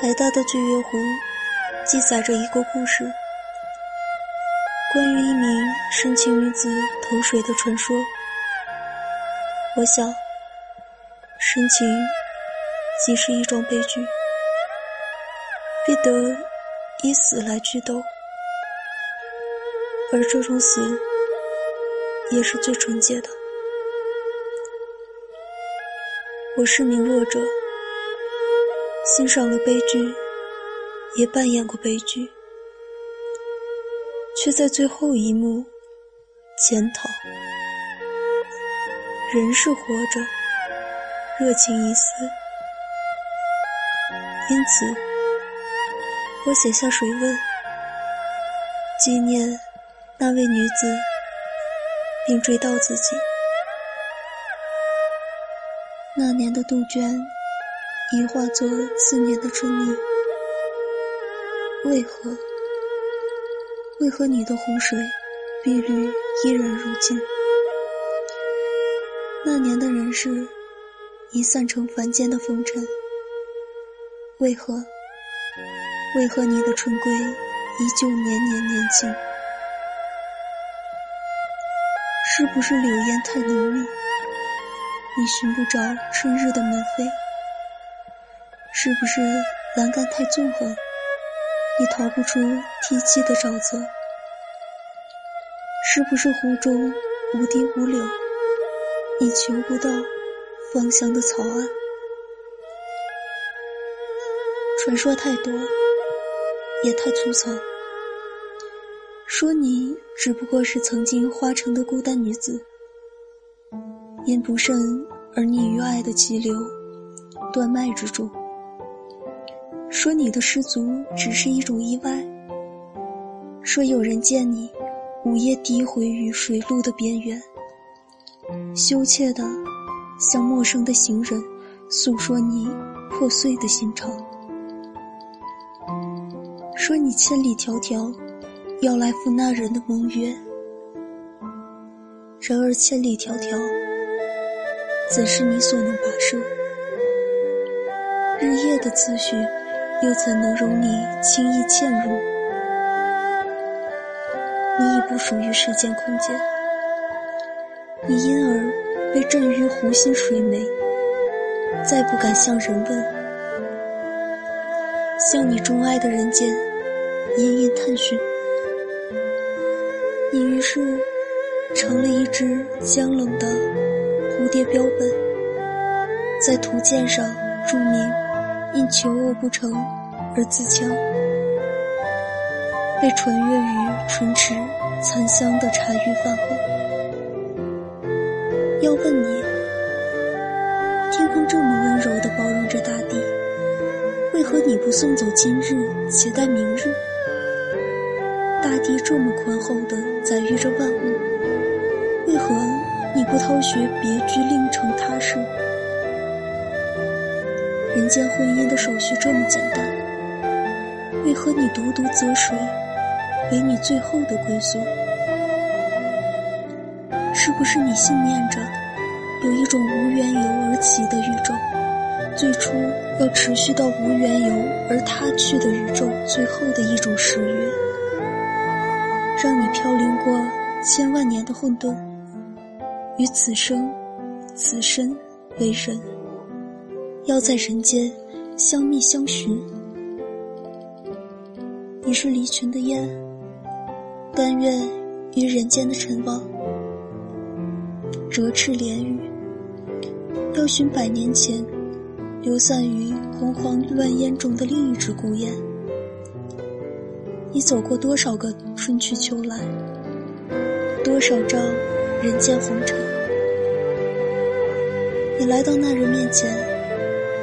台大的醉月湖记载着一个故事，关于一名深情女子投水的传说。我想，深情即是一桩悲剧，必得以死来剧斗，而这种死也是最纯洁的。我是名弱者，欣赏了悲剧，也扮演过悲剧，却在最后一幕检讨。人是活着，热情已死，因此我写下水问，纪念那位女子，并追悼自己。那年的杜鹃，已化作思念的春泥。为何？为何你的湖水碧绿依然如今？那年的人世，已散成凡间的风尘。为何？为何你的春归依旧年年年轻？是不是柳烟太浓密？你寻不着春日的门扉，是不是栏杆太纵横？你逃不出梯级的沼泽？是不是湖中无堤无柳？你求不到芳香的草岸？传说太多，也太粗糙。说你只不过是曾经花城的孤单女子。因不慎而溺于爱的急流，断脉之中。说你的失足只是一种意外。说有人见你午夜低回于水路的边缘，羞怯的向陌生的行人诉说你破碎的心肠。说你千里迢迢要来赴那人的盟约，然而千里迢迢。怎是你所能跋涉？日夜的思绪，又怎能容你轻易嵌入？你已不属于时间空间，你因而被震于湖心水湄，再不敢向人问，向你钟爱的人间隐隐探寻。你于是成了一只僵冷的。蝴蝶标本，在图鉴上注明因求偶不成而自戕，被传阅于唇齿残香的茶余饭后。要问你，天空这么温柔地包容着大地，为何你不送走今日，且待明日？大地这么宽厚地载育着万物，为何？你不偷学，别居另成他事。人间婚姻的手续这么简单，为何你独独择水为你最后的归宿？是不是你信念着有一种无缘由而起的宇宙，最初要持续到无缘由而他去的宇宙最后的一种誓约，让你飘零过千万年的混沌？与此生、此身为人，要在人间相觅相寻。你是离群的雁，甘愿与人间的尘网，折翅连羽，要寻百年前流散于洪荒乱烟中的另一只孤雁。你走过多少个春去秋来，多少朝人间红尘？你来到那人面前，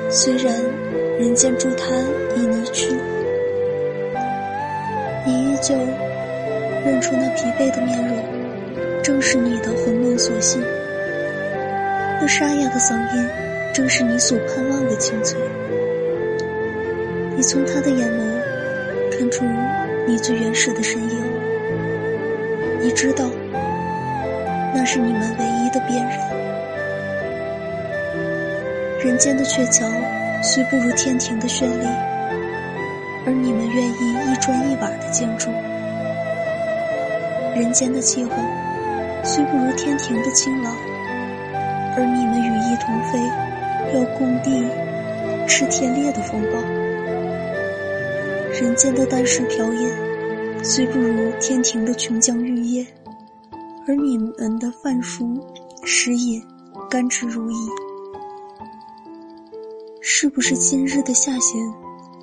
虽然人间诸滩已离去，你依旧认出那疲惫的面容，正是你的魂梦所系；那沙哑的嗓音，正是你所盼望的清脆。你从他的眼眸看出你最原始的身影，你知道，那是你们唯一的辨认。人间的鹊桥虽不如天庭的绚丽，而你们愿意一砖一瓦的建筑；人间的气候虽不如天庭的清朗，而你们羽翼同飞，要共地吃天裂的风暴；人间的丹石瓢饮虽不如天庭的琼浆玉液，而你们的饭熟食饮甘之如饴。是不是今日的下弦，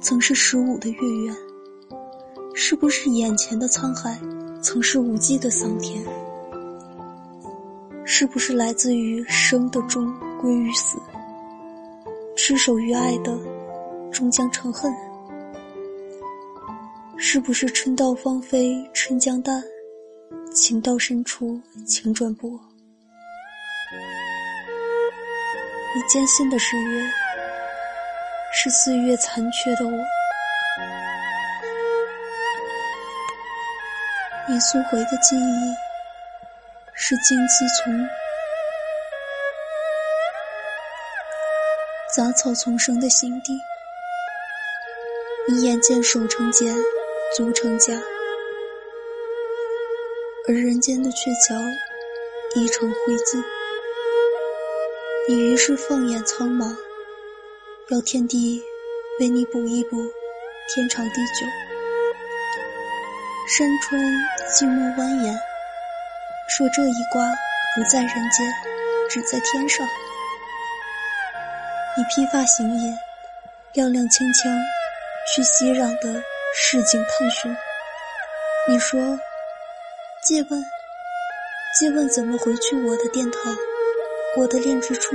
曾是十五的月圆？是不是眼前的沧海，曾是无际的桑田？是不是来自于生的终归于死，执手于爱的终将成恨？是不是春到芳菲春将淡，情到深处情转薄？你坚信的誓约。是岁月残缺的我，你溯回的记忆是荆棘丛、杂草丛生的心地。你眼见手成茧，足成茧，而人间的鹊桥已成灰烬。你于是放眼苍茫。要天地为你补一补天长地久，山川静默蜿蜒，说这一卦不在人间，只在天上。你披发行吟，踉踉跄跄去熙攘的市井探寻。你说，借问，借问怎么回去我的殿堂，我的恋之处？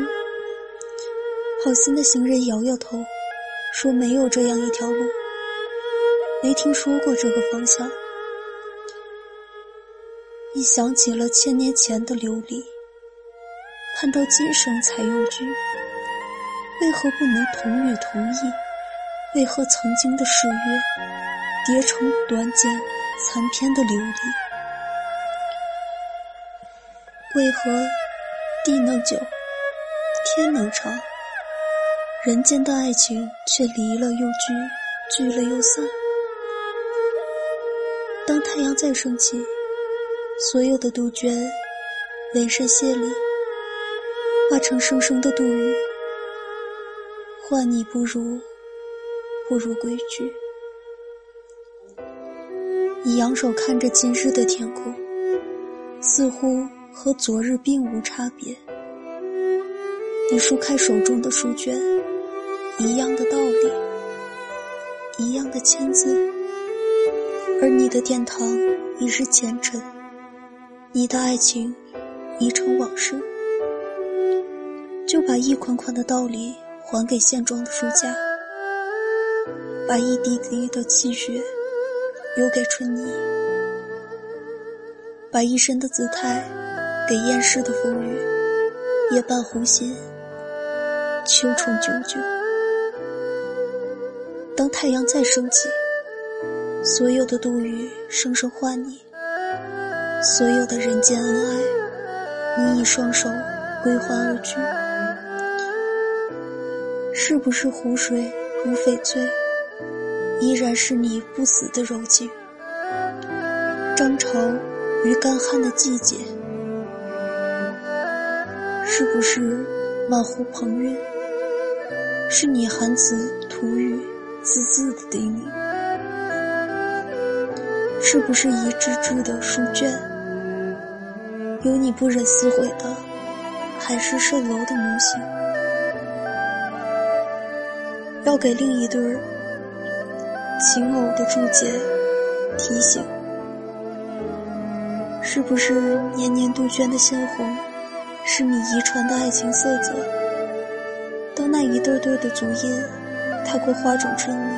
好心的行人摇摇头，说：“没有这样一条路，没听说过这个方向。”一想起了千年前的琉璃，盼到今生才有聚，为何不能同语同义？为何曾经的誓约叠成短简残篇的琉璃？为何地能久，天能长？人间的爱情却离了又聚，聚了又散。当太阳再升起，所有的杜鹃闻声谢礼，化成声声的杜语。换你不如，不如归去。你仰首看着今日的天空，似乎和昨日并无差别。你舒开手中的书卷，一样的道理，一样的签字，而你的殿堂已是前尘，你的爱情已成往事，就把一款款的道理还给现状的书架，把一滴滴的气血留给春泥，把一身的姿态给厌世的风雨，夜半红心。秋虫久久，当太阳再升起，所有的杜宇声声唤你，所有的人间恩爱，你以双手归还而去。是不是湖水如翡翠，依然是你不死的柔情？涨潮于干旱的季节，是不是满湖鹏韵？是你含字吐语，字字的叮咛，是不是一支支的书卷？有你不忍撕毁的，还是蜃楼的模型？要给另一对儿情偶的注解提醒，是不是年年杜鹃的鲜红，是你遗传的爱情色泽？当那一对对的足印踏过花种春泥，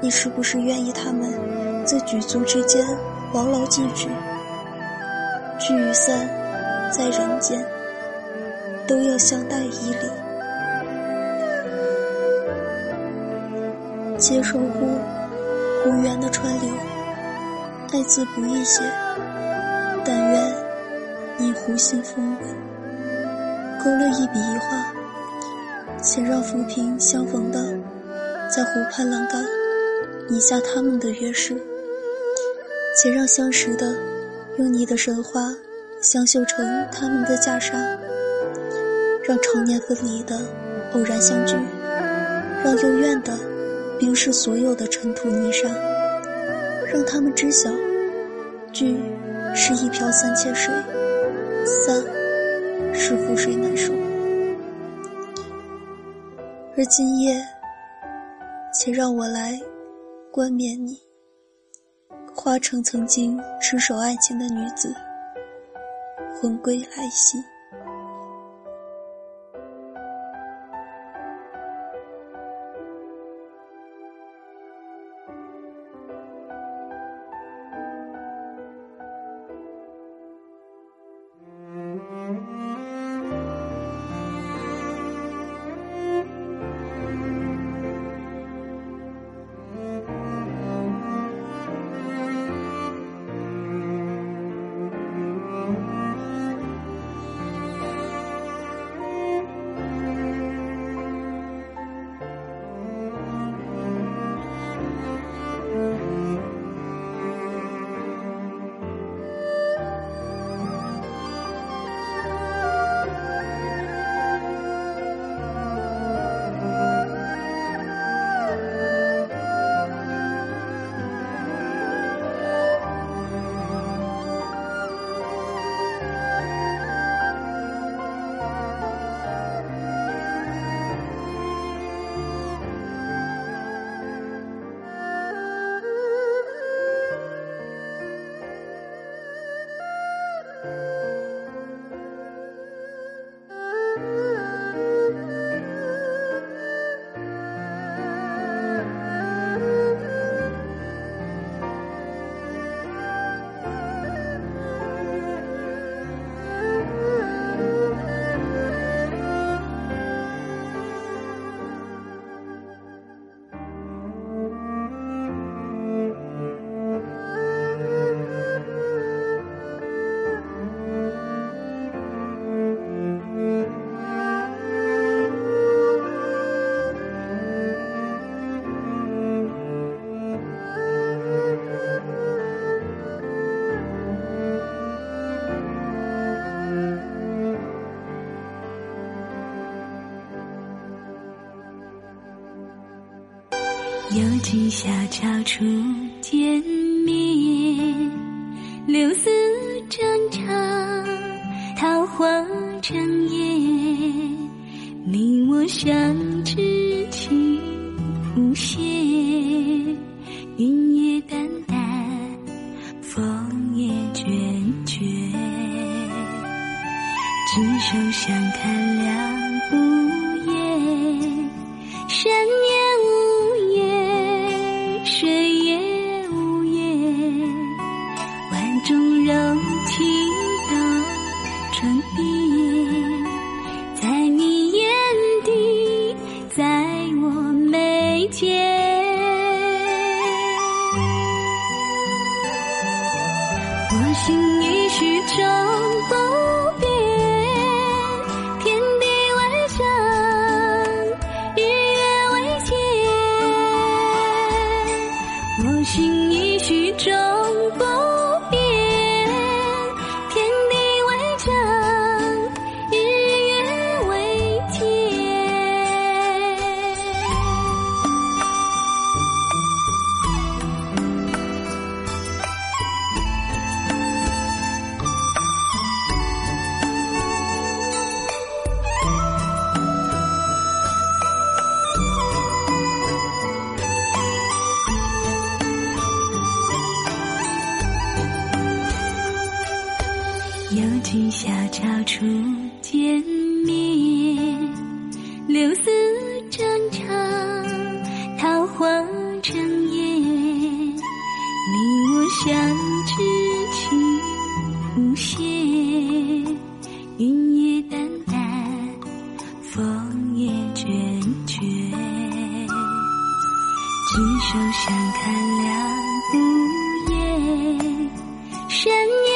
你是不是愿意他们在举足之间牢牢记住？聚与散，在人间都要相待以礼。接受乎无缘的川流，爱字不易写，但愿你湖心风纹，勾勒一笔一画。且让浮萍相逢的，在湖畔栏杆拟下他们的约誓；且让相识的，用你的神话相绣成他们的袈裟；让常年分离的偶然相聚；让幽怨的冰释所有的尘土泥沙；让他们知晓，聚是一瓢三千水，散是覆水难收。而今夜，且让我来冠冕你，化成曾经执守爱情的女子，魂归来兮。又今小桥初见面，柳丝正长，桃花正艳，你我相执手相看两不厌。深夜